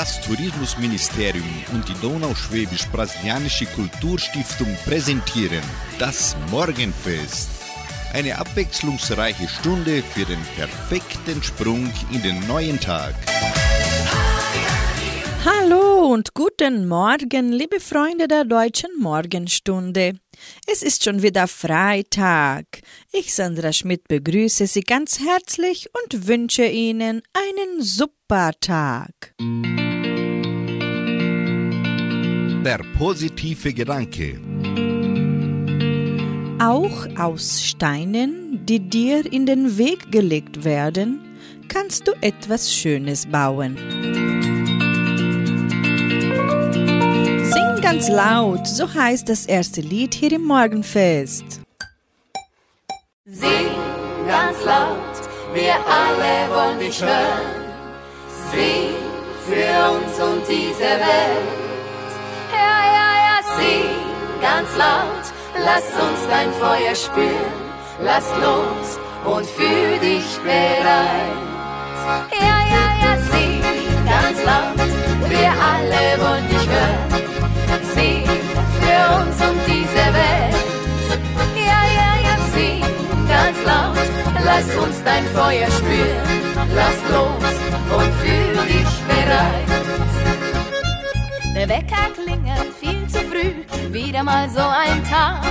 Das Tourismusministerium und die Donauschwäbisch-Brasilianische Kulturstiftung präsentieren das Morgenfest. Eine abwechslungsreiche Stunde für den perfekten Sprung in den neuen Tag. Hallo und guten Morgen, liebe Freunde der deutschen Morgenstunde. Es ist schon wieder Freitag. Ich, Sandra Schmidt, begrüße Sie ganz herzlich und wünsche Ihnen einen super Tag. Der positive Gedanke. Auch aus Steinen, die dir in den Weg gelegt werden, kannst du etwas Schönes bauen. Sing ganz laut, so heißt das erste Lied hier im Morgenfest. Sing ganz laut, wir alle wollen dich hören. Sing für uns und diese Welt. Ja, ja, ja, sing ganz laut, lass uns dein Feuer spüren. Lass los und fühl dich bereit. Ja, ja, ja, sing ganz laut, wir alle wollen dich hören. Sing für uns und diese Welt. Ja, ja, ja, sing ganz laut, lass uns dein Feuer spüren. Lass los und fühl dich bereit. Der Wecker klingelt viel zu früh, wieder mal so ein Tag.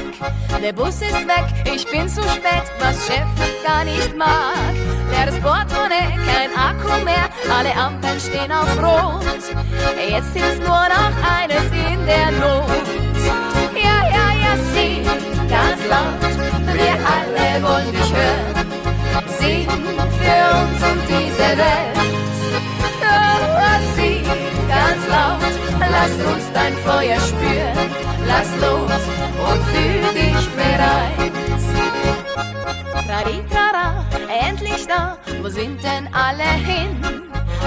Der Bus ist weg, ich bin zu spät, was Chef gar nicht mag. Leeres Portemonnaie, kein Akku mehr, alle Ampeln stehen auf Rot. Jetzt hilft nur noch eines uns dein Feuer spüren. Lass los und fühl dich bereit. Trari-trara, endlich da, wo sind denn alle hin?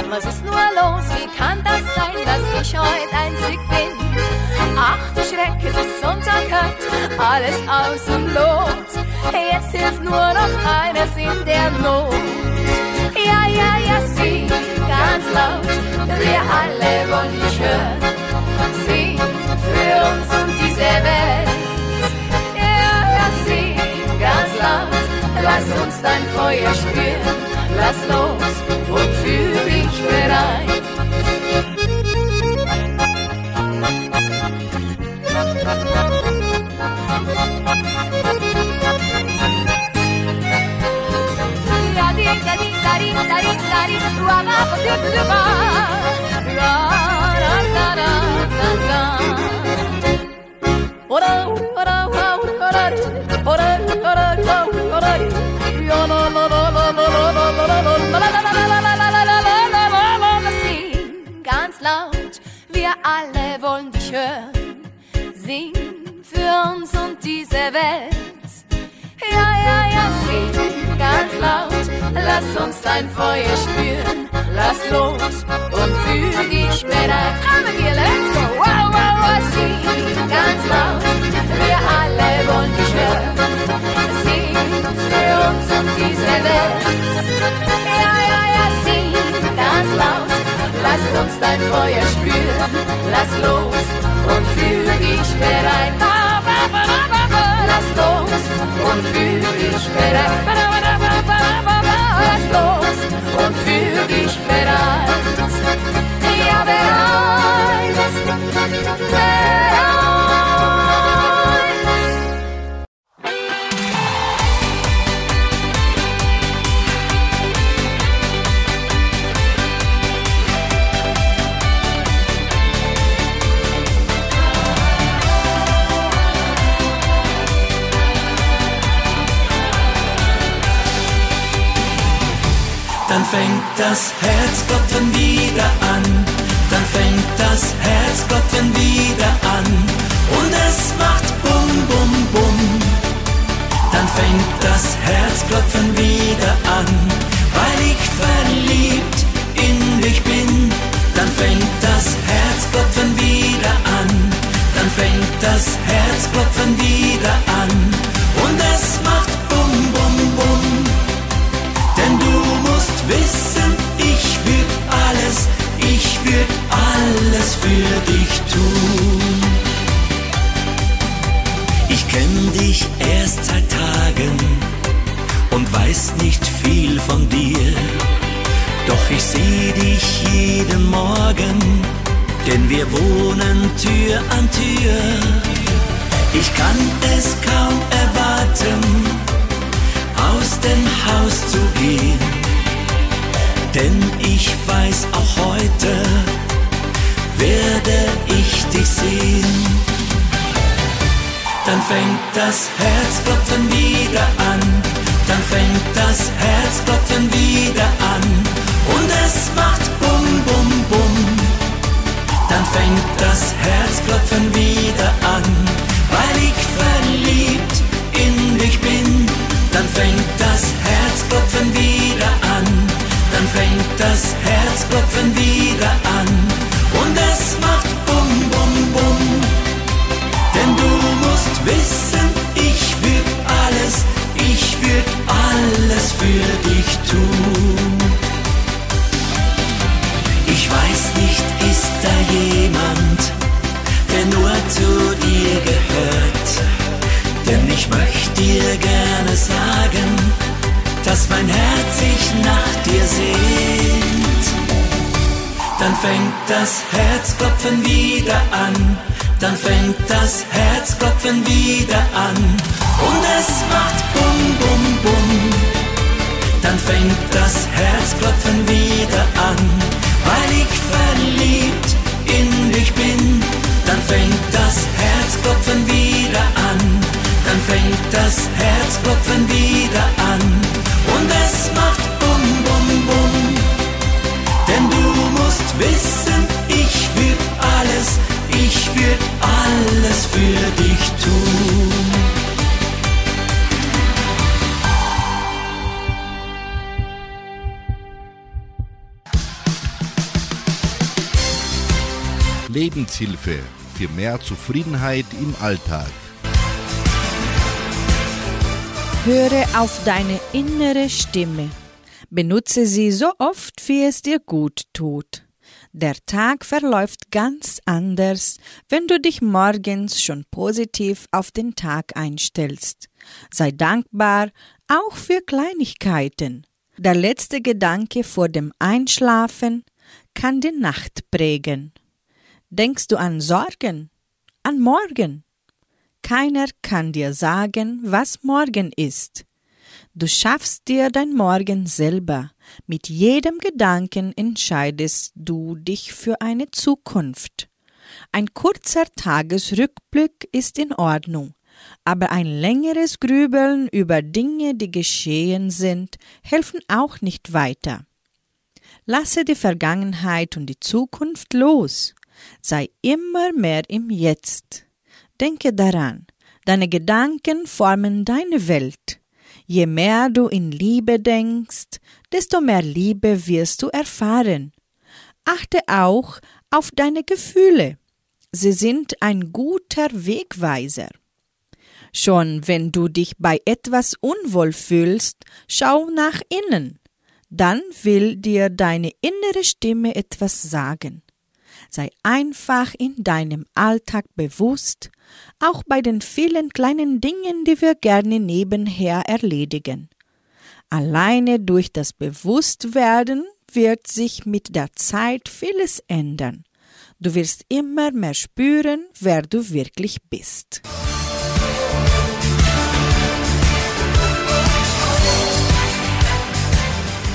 Was ist nur los, wie kann das sein, dass ich heute einzig bin? Ach du Schreck, es ist Sonntag heute, alles aus und los. Jetzt hilft nur noch eines in der Not. Ja, ja, ja, sing ganz laut, wir alle wollen dich hören. Sing für uns und diese Welt. Ja, ja, sing ganz laut, lass uns dein Feuer spüren. Lass los und fühl dich bereit. Ja, di, da, di, da, di, da, di, da, ganz laut, wir alle wollen dich hören. Sing für uns und diese Welt. Ja, ja, ja, sing ganz laut, lass uns dein Feuer spüren. Lass los und fühl dich bereit. Kommen wir, let's go. Wow, wow, wow, sing ganz laut, wir alle wollen dich hören. Sing für uns und diese Welt. Ja, ja, ja, sing ganz laut, lass uns dein Feuer spüren. Lass los und fühl dich bereit. Ba, ba, ba, ba, Lass los und fühl dich bereit. Lass los und fühl dich bereit. Ja, bereit. Das Herzklopfen wieder an. Dann fängt das Herzklopfen wieder an. Und es macht bum, bum, bum. Dann fängt das Herzklopfen wieder an. Weil ich verliebt in dich bin. Dann fängt das Herzklopfen wieder an. Dann fängt das Herzklopfen wieder an. weiß nicht viel von dir, doch ich sehe dich jeden Morgen, denn wir wohnen Tür an Tür. Ich kann es kaum erwarten, aus dem Haus zu gehen, denn ich weiß auch heute, werde ich dich sehen. Dann fängt das Herzklopfen wieder an dann fängt das Herzklopfen wieder an und es macht bum bum bum. Dann fängt das Herzklopfen wieder an, sehnt. Dann fängt das Herzklopfen wieder an, dann fängt das Herzklopfen wieder an und es macht bum bum bum. Dann fängt das Herzklopfen wieder an, weil ich verliebt in dich bin. Dann fängt das Herzklopfen wieder an, dann fängt das Herzklopfen wieder an alles für dich tun. Lebenshilfe für mehr Zufriedenheit im Alltag. Höre auf deine innere Stimme. Benutze sie so oft, wie es dir gut tut. Der Tag verläuft ganz anders, wenn du dich morgens schon positiv auf den Tag einstellst. Sei dankbar, auch für Kleinigkeiten. Der letzte Gedanke vor dem Einschlafen kann die Nacht prägen. Denkst du an Sorgen? An morgen? Keiner kann dir sagen, was morgen ist. Du schaffst dir dein Morgen selber. Mit jedem Gedanken entscheidest du dich für eine Zukunft. Ein kurzer Tagesrückblick ist in Ordnung, aber ein längeres Grübeln über Dinge, die geschehen sind, helfen auch nicht weiter. Lasse die Vergangenheit und die Zukunft los. Sei immer mehr im Jetzt. Denke daran, deine Gedanken formen deine Welt. Je mehr du in Liebe denkst, desto mehr Liebe wirst du erfahren. Achte auch auf deine Gefühle. Sie sind ein guter Wegweiser. Schon wenn du dich bei etwas unwohl fühlst, schau nach innen. Dann will dir deine innere Stimme etwas sagen. Sei einfach in deinem Alltag bewusst, auch bei den vielen kleinen Dingen, die wir gerne nebenher erledigen. Alleine durch das Bewusstwerden wird sich mit der Zeit vieles ändern. Du wirst immer mehr spüren, wer du wirklich bist.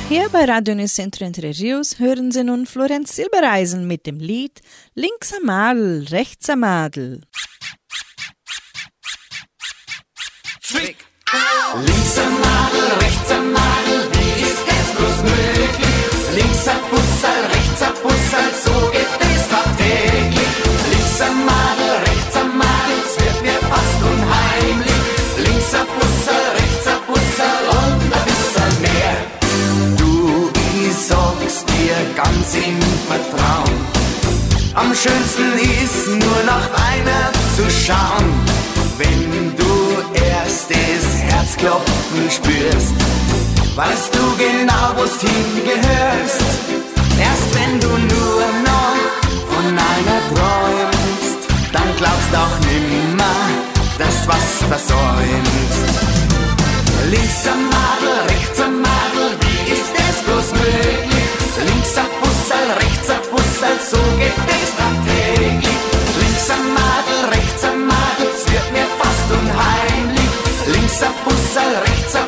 Hier bei Radio Unicentro Entre Rios hören Sie nun Florenz Silbereisen mit dem Lied Links am Madel, rechts am Madel. Trick. Links am Madel, rechts am Madel, wie ist es bloß möglich? Links am Bussal, rechts am Bussal, so geht es tagtäglich. Links am Madel, ganz im Vertrauen. Am schönsten ist nur nach einer zu schauen, wenn du erst das Herzklopfen spürst, weißt du genau, wo's hingehörst. Erst wenn du nur noch von einer träumst, dann glaubst auch nimmer, dass was versäumst. Links am Madel, rechts am Madel, wie ist es bloß möglich? Madel, rechts am Bussel, so geht die Strategie. Links am Madel, rechts am Madel, es wird mir fast unheimlich. Links am Bussel, rechts am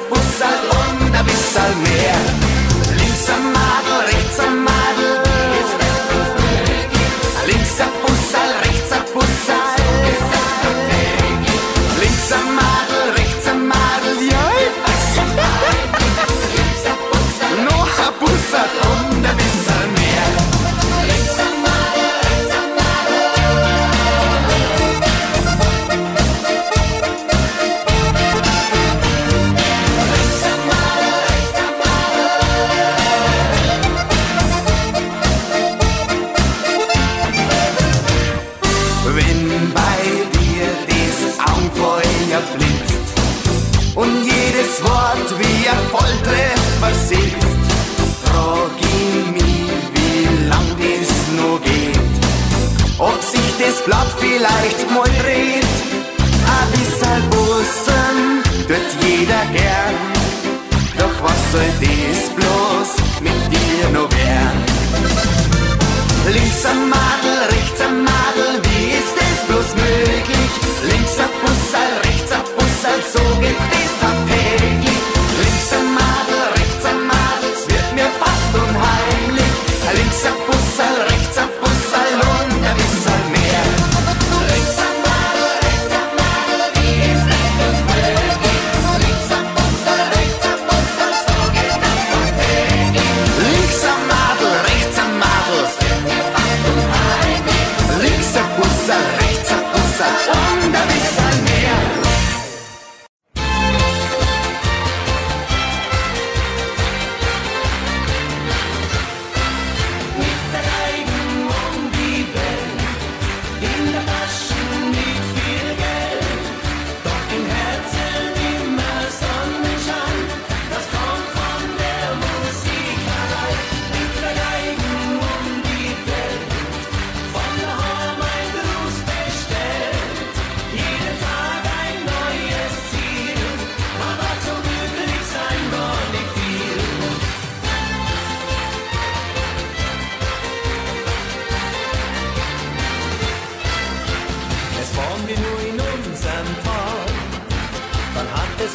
sollte es bloß mit dir nur werden. Links am Madel, rechts am Madel.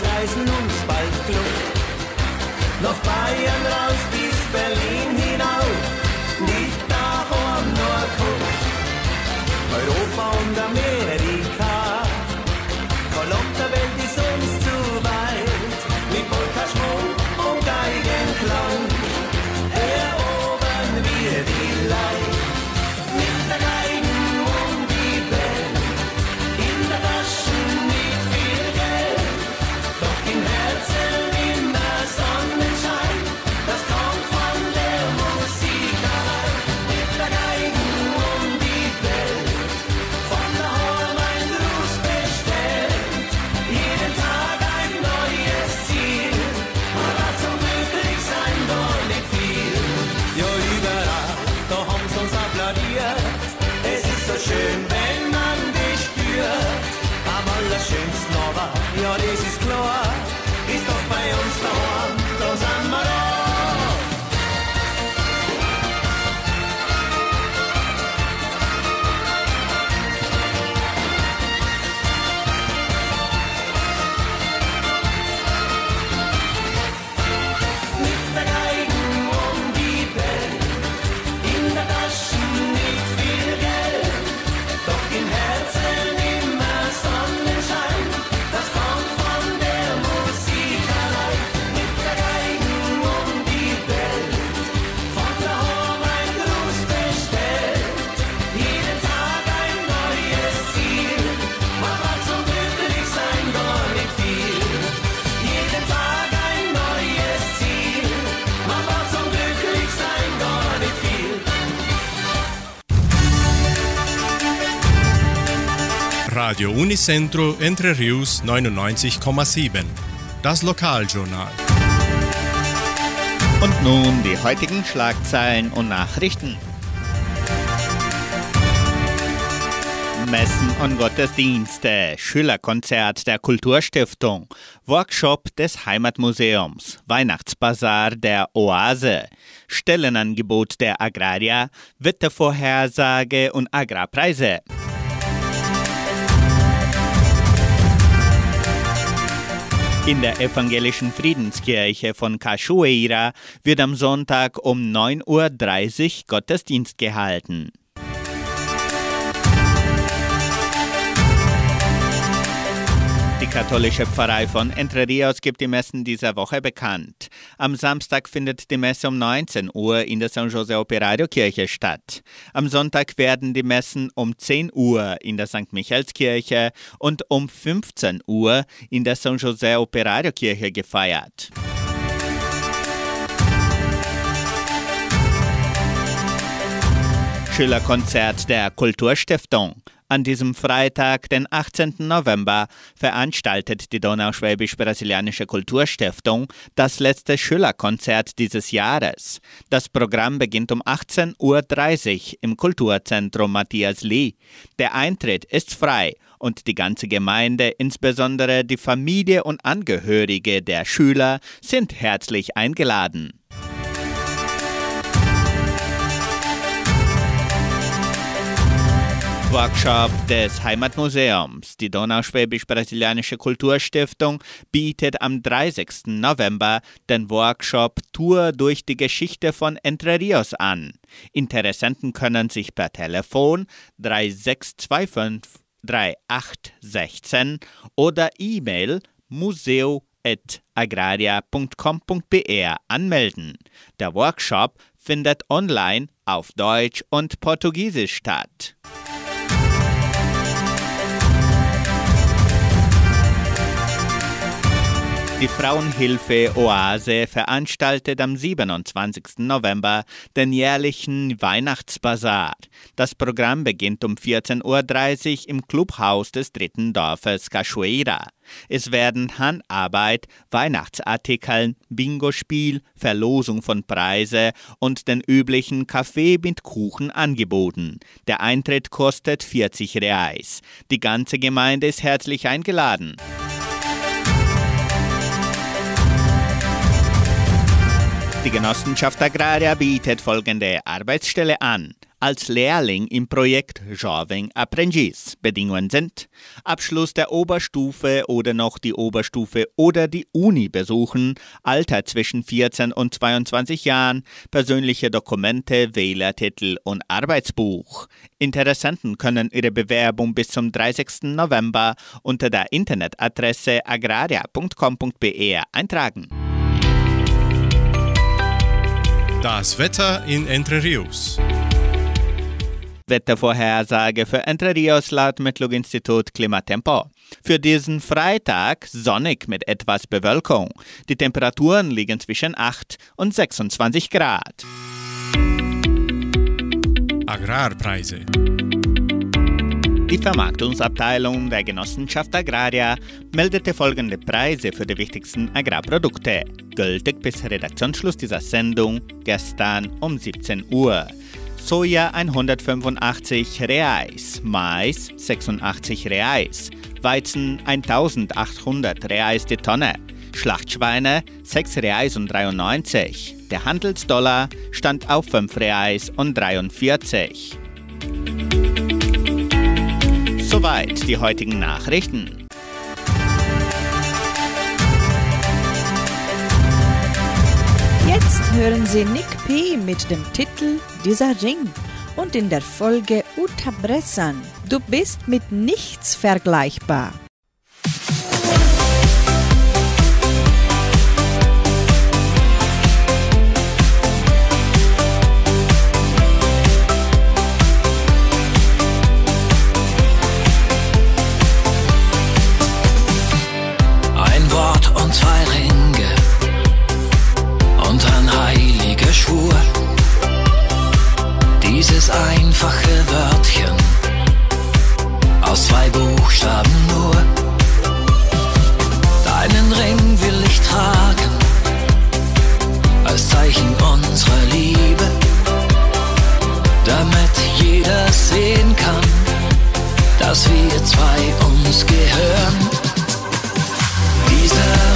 Reisen ums Waldglück. Nach Bayern raus, Radio Unicentro Entre Rius 99,7. Das Lokaljournal. Und nun die heutigen Schlagzeilen und Nachrichten. Messen und Gottesdienste, Schülerkonzert der Kulturstiftung, Workshop des Heimatmuseums, Weihnachtsbazar der Oase, Stellenangebot der Agraria, Wettervorhersage und Agrarpreise. In der evangelischen Friedenskirche von Cachoeira wird am Sonntag um 9.30 Uhr Gottesdienst gehalten. Die katholische Pfarrei von Entre Rios gibt die Messen dieser Woche bekannt. Am Samstag findet die Messe um 19 Uhr in der San José Operario Kirche statt. Am Sonntag werden die Messen um 10 Uhr in der St. Michaelskirche und um 15 Uhr in der San José Operario Kirche gefeiert. Schülerkonzert der Kulturstiftung. An diesem Freitag, den 18. November, veranstaltet die Donauschwäbisch-Brasilianische Kulturstiftung das letzte Schülerkonzert dieses Jahres. Das Programm beginnt um 18.30 Uhr im Kulturzentrum Matthias Lee. Der Eintritt ist frei und die ganze Gemeinde, insbesondere die Familie und Angehörige der Schüler, sind herzlich eingeladen. Workshop des Heimatmuseums. Die Donauschwäbisch-Brasilianische Kulturstiftung bietet am 30. November den Workshop Tour durch die Geschichte von Entre Rios an. Interessenten können sich per Telefon 3625 3816 oder E-Mail museo.agraria.com.br anmelden. Der Workshop findet online auf Deutsch und Portugiesisch statt. Die Frauenhilfe Oase veranstaltet am 27. November den jährlichen Weihnachtsbazar. Das Programm beginnt um 14.30 Uhr im Clubhaus des dritten Dorfes Cachoeira. Es werden Handarbeit, Weihnachtsartikeln, Bingo-Spiel, Verlosung von Preise und den üblichen Kaffee mit Kuchen angeboten. Der Eintritt kostet 40 Reais. Die ganze Gemeinde ist herzlich eingeladen. Die Genossenschaft Agraria bietet folgende Arbeitsstelle an. Als Lehrling im Projekt Jovem Aprendiz. Bedingungen sind Abschluss der Oberstufe oder noch die Oberstufe oder die Uni besuchen, Alter zwischen 14 und 22 Jahren, persönliche Dokumente, Wählertitel und Arbeitsbuch. Interessenten können ihre Bewerbung bis zum 30. November unter der Internetadresse agraria.com.br eintragen. Das Wetter in Entre Rios. Wettervorhersage für Entre Rios laut Metlog-Institut Klimatempo. Für diesen Freitag sonnig mit etwas Bewölkung. Die Temperaturen liegen zwischen 8 und 26 Grad. Agrarpreise. Die Vermarktungsabteilung der Genossenschaft Agraria meldete folgende Preise für die wichtigsten Agrarprodukte, gültig bis Redaktionsschluss dieser Sendung gestern um 17 Uhr. Soja 185 Reais, Mais 86 Reais, Weizen 1800 Reais die Tonne, Schlachtschweine 6 Reais und 93. Der Handelsdollar stand auf 5 Reais und 43. Soweit die heutigen Nachrichten. Jetzt hören Sie Nick P. mit dem Titel Dieser Ring und in der Folge Uta Bressan. Du bist mit nichts vergleichbar. dieses einfache Wörtchen aus zwei Buchstaben nur. Deinen Ring will ich tragen als Zeichen unserer Liebe, damit jeder sehen kann, dass wir zwei uns gehören. Dieser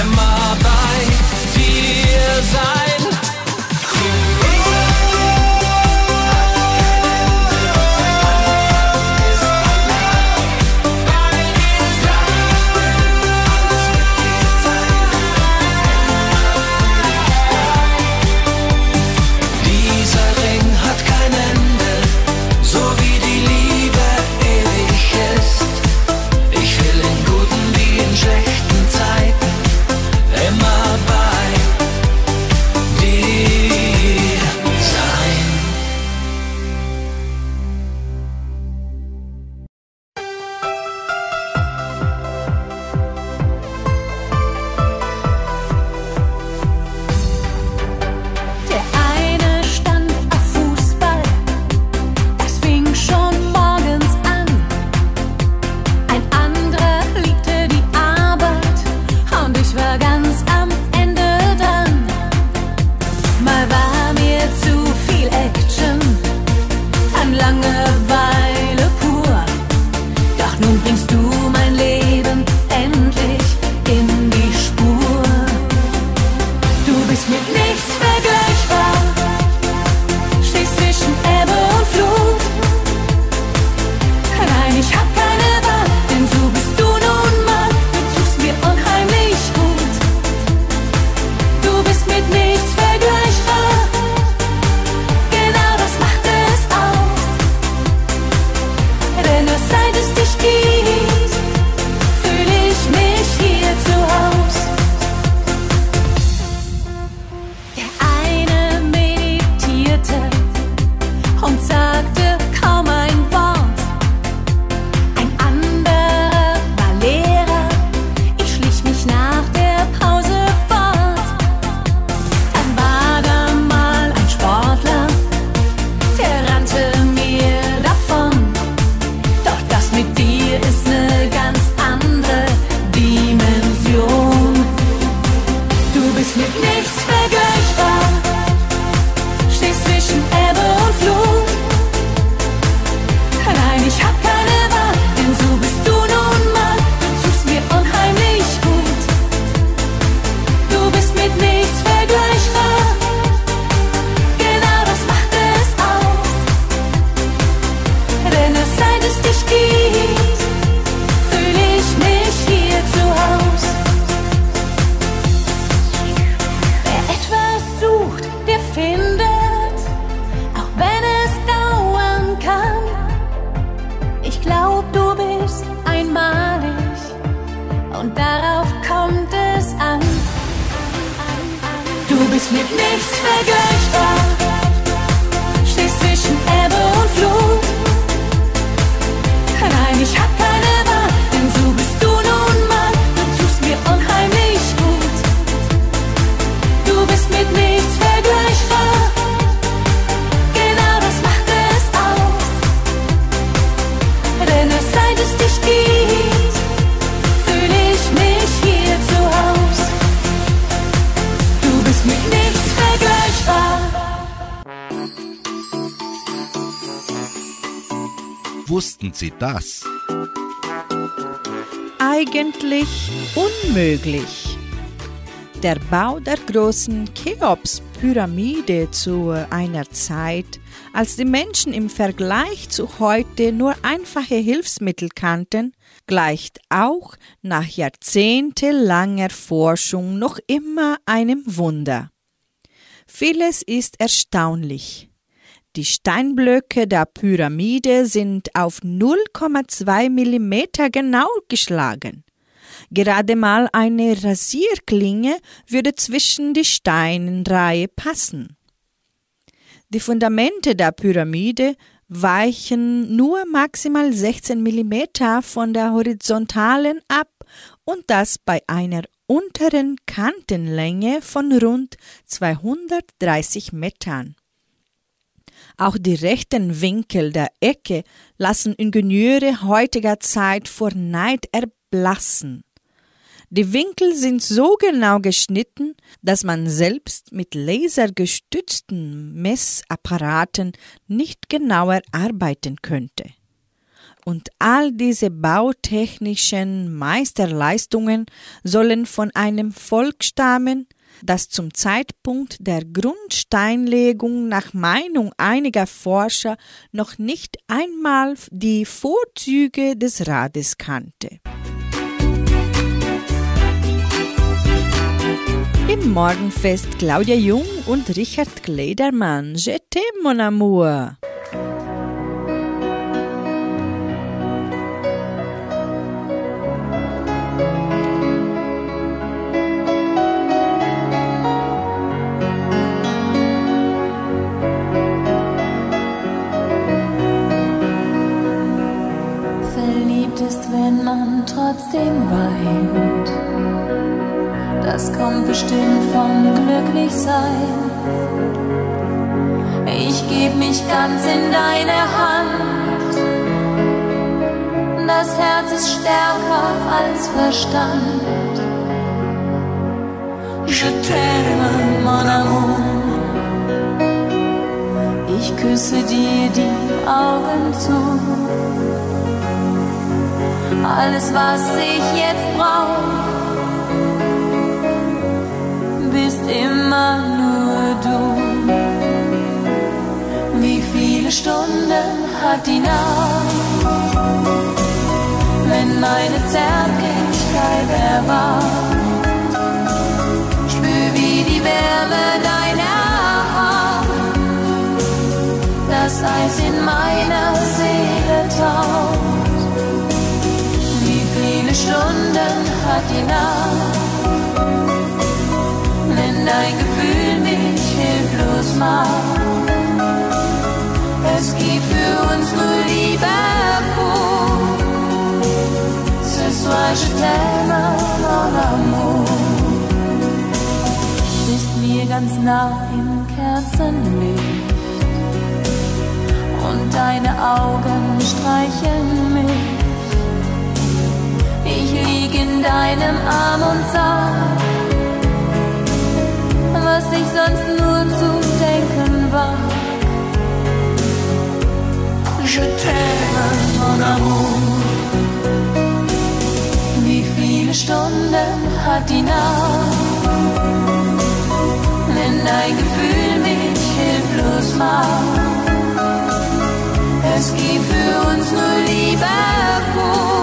immer bei dir sein. Eigentlich unmöglich. Der Bau der großen Cheops-Pyramide zu einer Zeit, als die Menschen im Vergleich zu heute nur einfache Hilfsmittel kannten, gleicht auch nach jahrzehntelanger Forschung noch immer einem Wunder. Vieles ist erstaunlich. Die Steinblöcke der Pyramide sind auf 0,2 mm genau geschlagen. Gerade mal eine Rasierklinge würde zwischen die Steinreihe passen. Die Fundamente der Pyramide weichen nur maximal 16 mm von der horizontalen ab und das bei einer unteren Kantenlänge von rund 230 Metern. Auch die rechten Winkel der Ecke lassen Ingenieure heutiger Zeit vor Neid erblassen. Die Winkel sind so genau geschnitten, dass man selbst mit lasergestützten Messapparaten nicht genauer arbeiten könnte. Und all diese bautechnischen Meisterleistungen sollen von einem Volk stammen, das zum Zeitpunkt der Grundsteinlegung nach Meinung einiger Forscher noch nicht einmal die Vorzüge des Rades kannte. Im Morgenfest Claudia Jung und Richard Kledermann. Je t'aime, mon amour. Bestimmt vom Glücklichsein. Ich geb mich ganz in deine Hand. Das Herz ist stärker als Verstand. Je t'aime, mon amour. Ich küsse dir die Augen zu alles, was ich jetzt brauch, immer nur du. Wie viele Stunden hat die Nacht, wenn meine Zärtlichkeit erwacht? Spür, wie die Wärme deiner Hand das Eis in meiner Seele taucht Stunden hat die Nacht, dein Gefühl mich hilflos macht. Es gibt für uns nur Liebe pur. Ce soir je t'aime, mon amour. Bist mir ganz nah im Kerzenlicht und deine Augen streicheln mich ich lieg in deinem Arm und sag, was ich sonst nur zu denken war. Je t'aime, mon amour. Wie viele Stunden hat die Nacht, wenn dein Gefühl mich hilflos macht? Es gibt für uns nur Liebe pur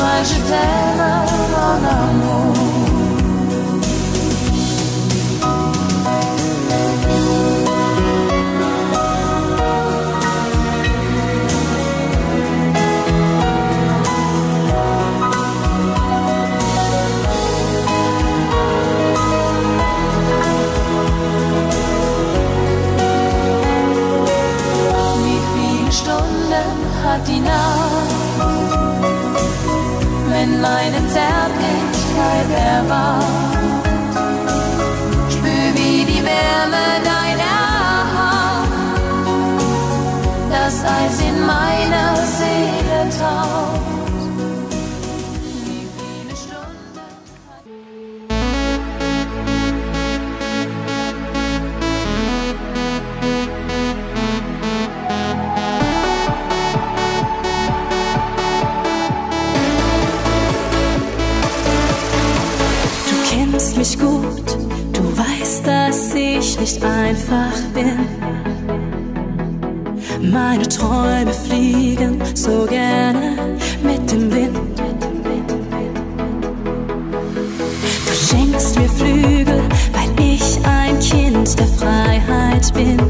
moi je t'aime mon amour Nacht wenn meine Zärtlichkeit erwacht. Spür wie die Wärme deiner Hand das Eis in meiner Seele taucht. Nicht einfach bin. Meine Träume fliegen so gerne mit dem Wind. Du schenkst mir Flügel, weil ich ein Kind der Freiheit bin.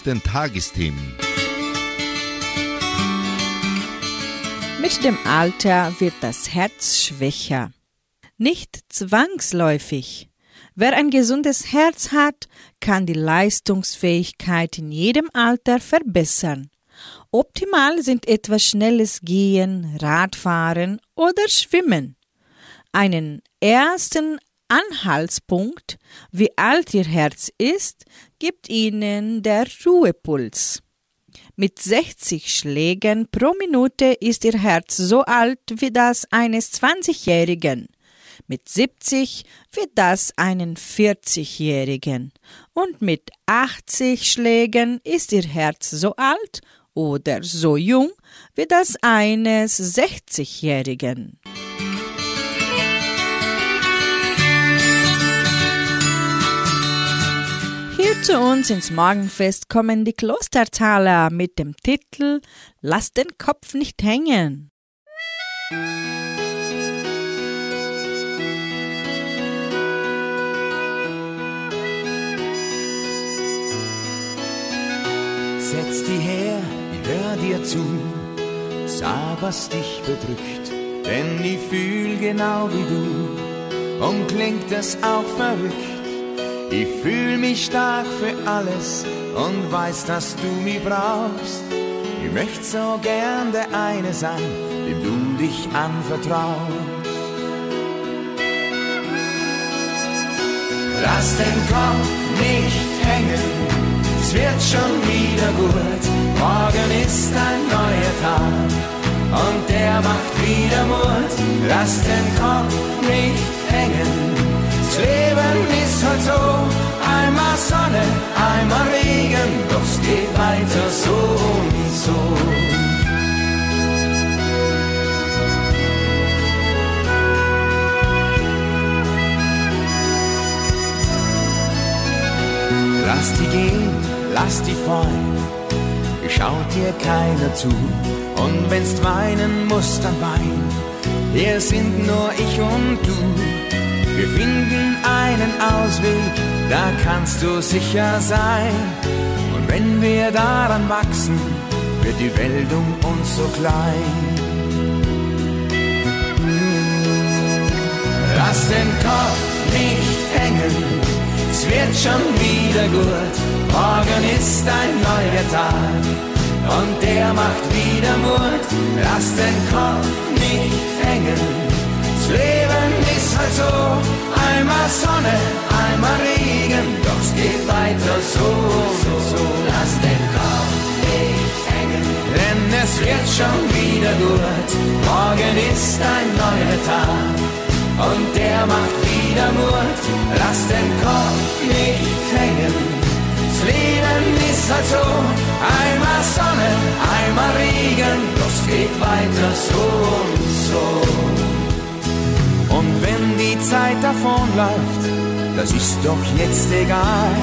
Wichtigsten Tagesthemen. Mit dem Alter wird das Herz schwächer. Nicht zwangsläufig. Wer ein gesundes Herz hat, kann die Leistungsfähigkeit in jedem Alter verbessern. Optimal sind etwa schnelles Gehen, Radfahren oder Schwimmen. Einen ersten Anhaltspunkt, wie alt Ihr Herz ist, gibt Ihnen der Ruhepuls. Mit 60 Schlägen pro Minute ist Ihr Herz so alt wie das eines 20-Jährigen, mit 70 wie das einen 40-Jährigen und mit 80 Schlägen ist Ihr Herz so alt oder so jung wie das eines 60-Jährigen. Zu uns ins Morgenfest kommen die Klostertaler mit dem Titel Lass den Kopf nicht hängen. Setz die her, hör dir zu, sag, was dich bedrückt, denn ich fühl genau wie du und klingt es auch verrückt. Ich fühl mich stark für alles und weiß, dass du mich brauchst. Ich möchte so gern der eine sein, dem du dich anvertraust. Lass den Kopf nicht hängen, es wird schon wieder gut. Morgen ist ein neuer Tag und der macht wieder Mut. Lass den Kopf nicht hängen, das Leben ist halt so. Einmal Sonne, einmal Regen, doch es geht weiter so und so. Lass die gehen, lass die fallen, schaut dir keiner zu. Und wenn's weinen musst, dann wein. Hier sind nur ich und du. Wir finden einen Ausweg, da kannst du sicher sein. Und wenn wir daran wachsen, wird die Welt um uns so klein. Lass den Kopf nicht hängen, es wird schon wieder gut. Morgen ist ein neuer Tag und der macht wieder Mut. Lass den Kopf nicht hängen. Leben ist halt so. Einmal Sonne, einmal Regen, doch es geht weiter so und so. Lass den Kopf nicht hängen, denn es wird schon wieder gut. Morgen ist ein neuer Tag und der macht wieder Mut. Lass den Kopf nicht hängen. Leben ist halt so, einmal Sonne, einmal Regen, doch es geht weiter so so. Und wenn die Zeit davonläuft, das ist doch jetzt egal.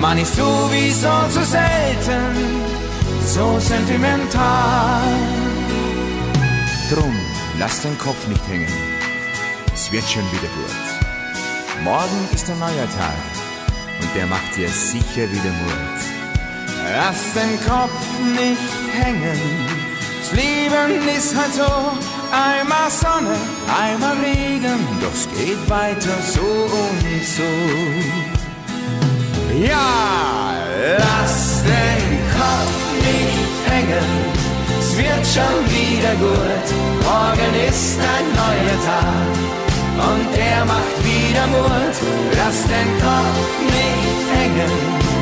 Man ist sowieso zu selten, so sentimental. Drum, lass den Kopf nicht hängen es wird schon wieder gut. Morgen ist ein neuer Tag und der macht dir sicher wieder Mut. Lass den Kopf nicht hängen, das Leben ist halt so. Einmal Sonne, einmal Regen, doch es geht weiter so und so. Ja, lass den Kopf nicht hängen, es wird schon wieder gut. Morgen ist ein neuer Tag und der macht wieder Mut. Lass den Kopf nicht hängen.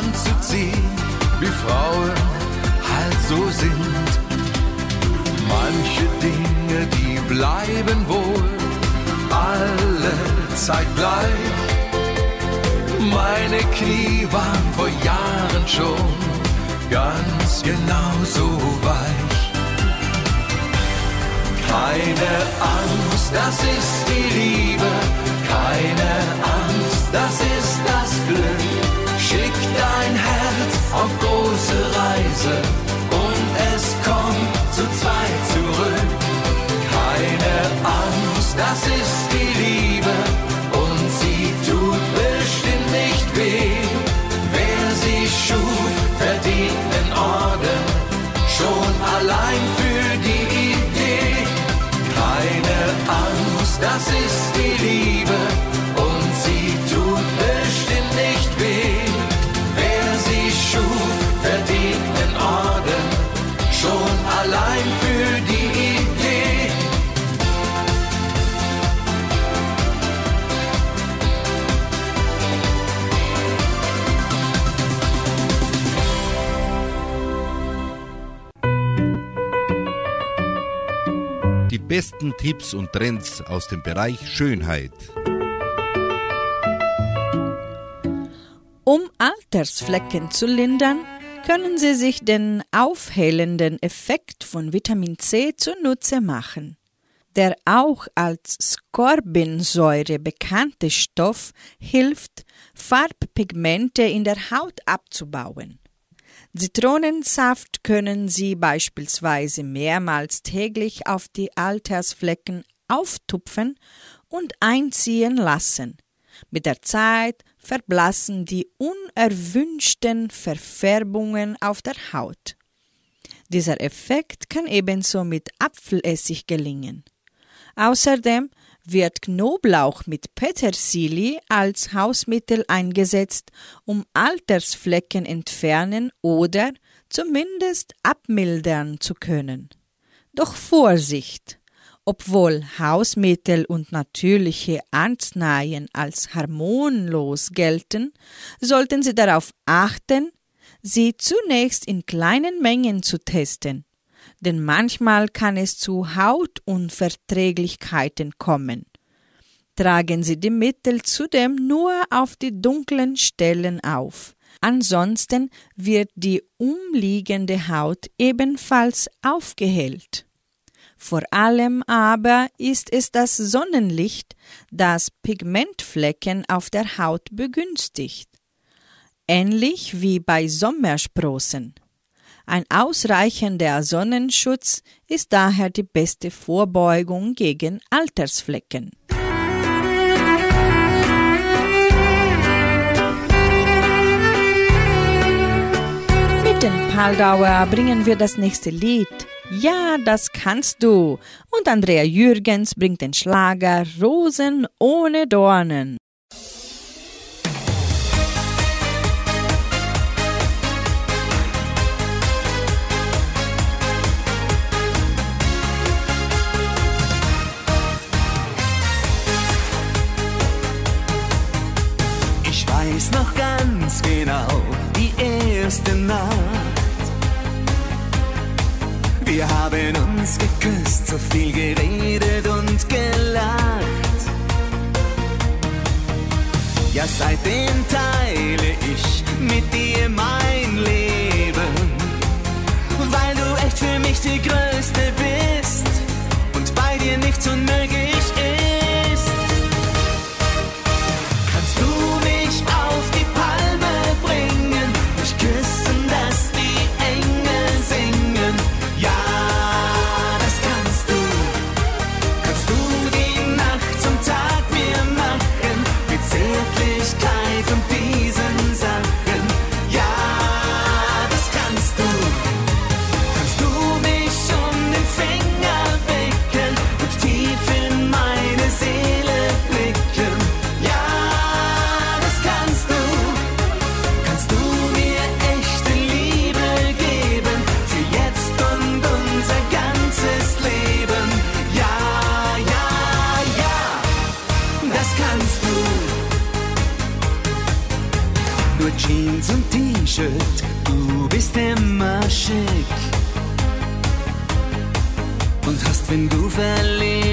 Anzuziehen, wie Frauen halt so sind. Manche Dinge, die bleiben wohl alle Zeit gleich. Meine Knie waren vor Jahren schon ganz genau so weich. Keine Angst, das ist die Liebe. Keine Angst, das ist das Glück. Dein Herz auf große Reise besten Tipps und Trends aus dem Bereich Schönheit. Um Altersflecken zu lindern, können Sie sich den aufhellenden Effekt von Vitamin C zunutze machen. Der auch als Scorbinsäure bekannte Stoff hilft, Farbpigmente in der Haut abzubauen. Zitronensaft können Sie beispielsweise mehrmals täglich auf die Altersflecken auftupfen und einziehen lassen. Mit der Zeit verblassen die unerwünschten Verfärbungen auf der Haut. Dieser Effekt kann ebenso mit Apfelessig gelingen. Außerdem wird Knoblauch mit Petersilie als Hausmittel eingesetzt, um Altersflecken entfernen oder zumindest abmildern zu können. Doch Vorsicht! Obwohl Hausmittel und natürliche Arzneien als harmonlos gelten, sollten Sie darauf achten, sie zunächst in kleinen Mengen zu testen, denn manchmal kann es zu Hautunverträglichkeiten kommen. Tragen Sie die Mittel zudem nur auf die dunklen Stellen auf. Ansonsten wird die umliegende Haut ebenfalls aufgehellt. Vor allem aber ist es das Sonnenlicht, das Pigmentflecken auf der Haut begünstigt. Ähnlich wie bei Sommersprossen. Ein ausreichender Sonnenschutz ist daher die beste Vorbeugung gegen Altersflecken. Mit den Paldauer bringen wir das nächste Lied. Ja, das kannst du. Und Andrea Jürgens bringt den Schlager Rosen ohne Dornen. erste Nacht. Wir haben uns geküsst, so viel geredet und gelacht. Ja, seitdem teile ich mit dir mein Leben, weil du echt für mich die Größte bist und bei dir nichts unmöglich. bist immer schick. Und hast, wenn du verlierst,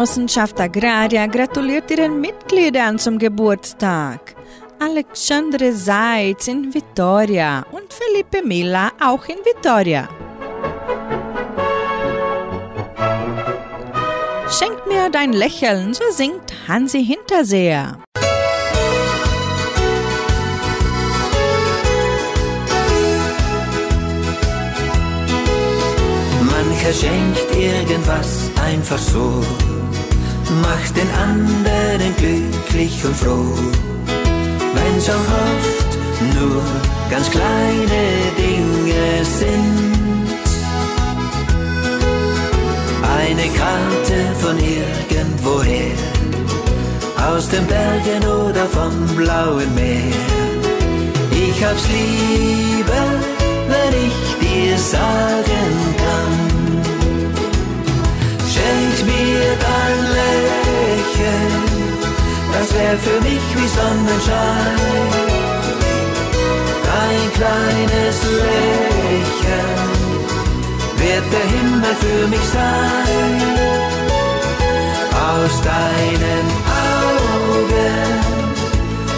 Genossenschaft Agraria gratuliert ihren Mitgliedern zum Geburtstag. Alexandre Seitz in Vitoria und Felipe Mila auch in Vitoria. Schenk mir dein Lächeln, so singt Hansi Hinterseher. Mancher schenkt irgendwas einfach so, macht den anderen glücklich und froh. Wenn's auch oft nur ganz kleine Dinge sind. Eine Karte von irgendwoher, aus den Bergen oder vom blauen Meer. Ich hab's lieber, wenn ich dir sagen kann. Dein Lächeln, das wär für mich wie Sonnenschein. Dein kleines Lächeln wird der Himmel für mich sein. Aus deinen Augen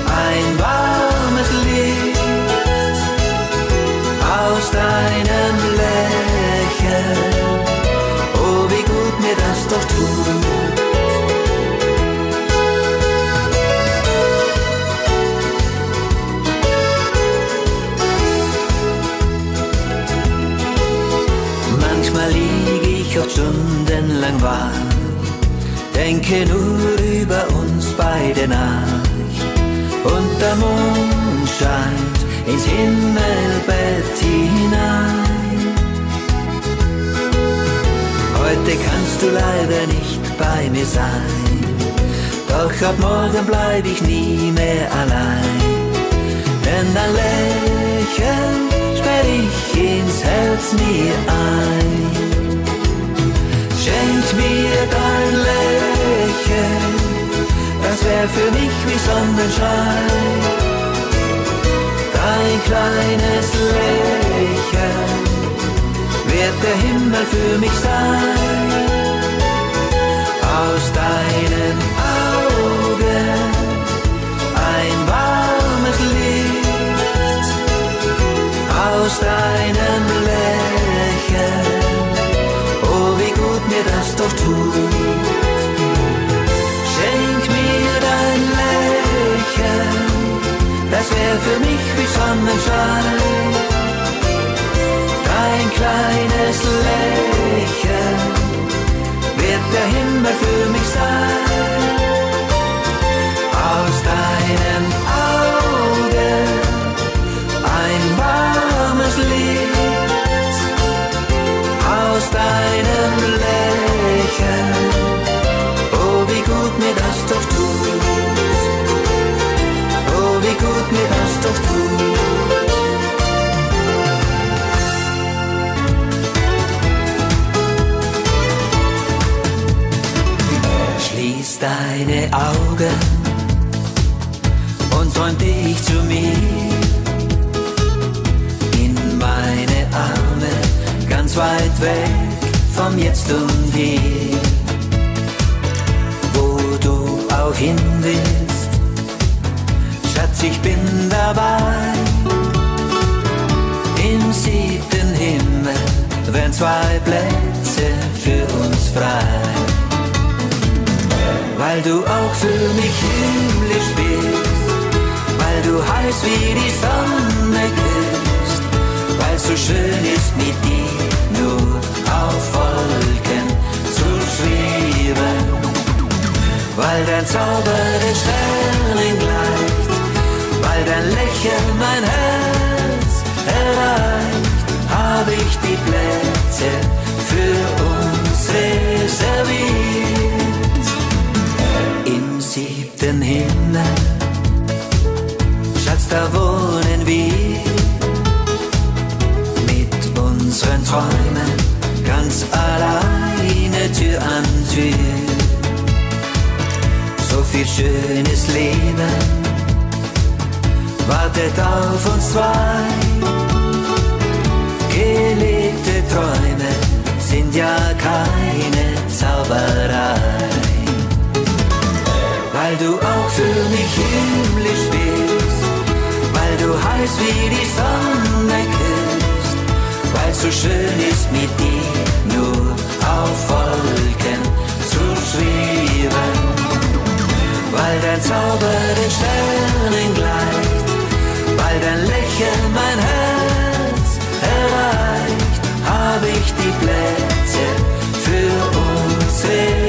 ein warmes denke nur über uns beide nach. Und der Mond scheint ins Himmelbett hinein. Heute kannst du leider nicht bei mir sein, doch ab morgen bleib ich nie mehr allein. Denn dein Lächeln sperr ich ins Herz mir ein. Schenk mir dein Lächeln, das wär für mich wie Sonnenschein. Dein kleines Lächeln wird der Himmel für mich sein. Dein kleines Lächeln wird der Himmel für mich sein. Augen und träum dich zu mir in meine Arme, ganz weit weg vom Jetzt und Hier. Wo du auch hin willst, Schatz, ich bin dabei. Im siebten Himmel wären zwei Plätze für uns frei. Weil du auch für mich himmlisch bist, weil du heiß wie die Sonne küsst, weil so schön ist mit dir nur auf Wolken zu schweben, weil dein Zauber den Sternen gleicht, weil dein Lächeln mein Herz erreicht, habe ich die Plätze für uns reserviert. Siebten Himmel, Schatz, da wohnen wir mit unseren Träumen ganz alleine Tür an Tür. So viel schönes Leben wartet auf uns zwei. Gelebte Träume sind ja keine Zauberei. Weil du auch für mich himmlisch bist, weil du heiß wie die Sonne küsst, weil so schön ist mit dir nur auf Wolken zu schweben, weil dein Zauber den Sternen gleicht, weil dein Lächeln mein Herz erreicht, habe ich die Plätze für uns reserviert.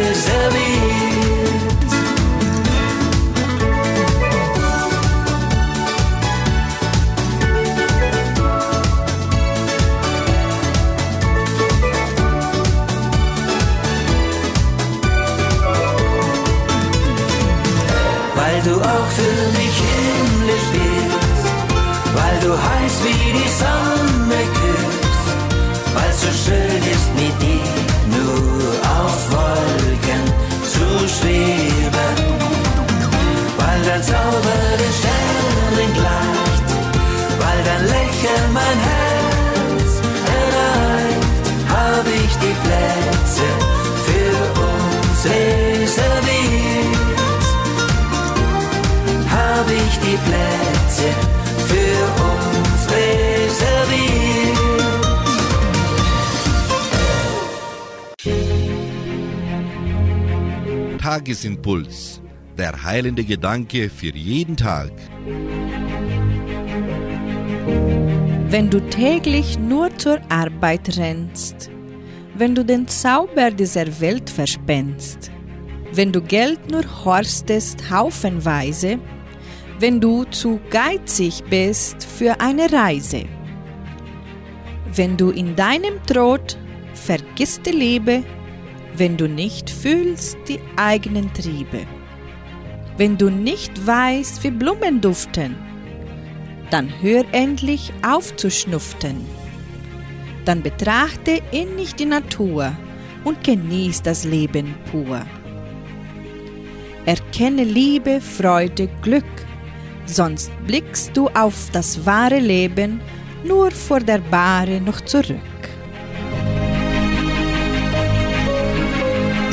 Weil so Tagesimpuls. Der heilende Gedanke für jeden Tag. Wenn du täglich nur zur Arbeit rennst, wenn du den Zauber dieser Welt verspennst, wenn du Geld nur horstest haufenweise, wenn du zu geizig bist für eine Reise, wenn du in deinem Trott vergisst die Liebe, wenn du nicht fühlst die eigenen Triebe, wenn du nicht weißt, wie Blumen duften, dann hör endlich auf zu schnuften. Dann betrachte innig die Natur und genieß das Leben pur. Erkenne Liebe, Freude, Glück, sonst blickst du auf das wahre Leben nur vor der Bahre noch zurück.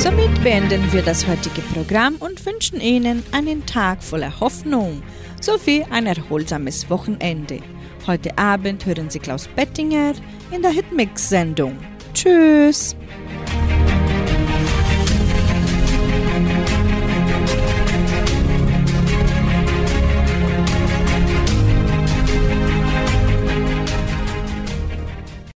Somit beenden wir das heutige Programm und wünschen Ihnen einen Tag voller Hoffnung sowie ein erholsames Wochenende. Heute Abend hören Sie Klaus Bettinger in der Hitmix-Sendung. Tschüss!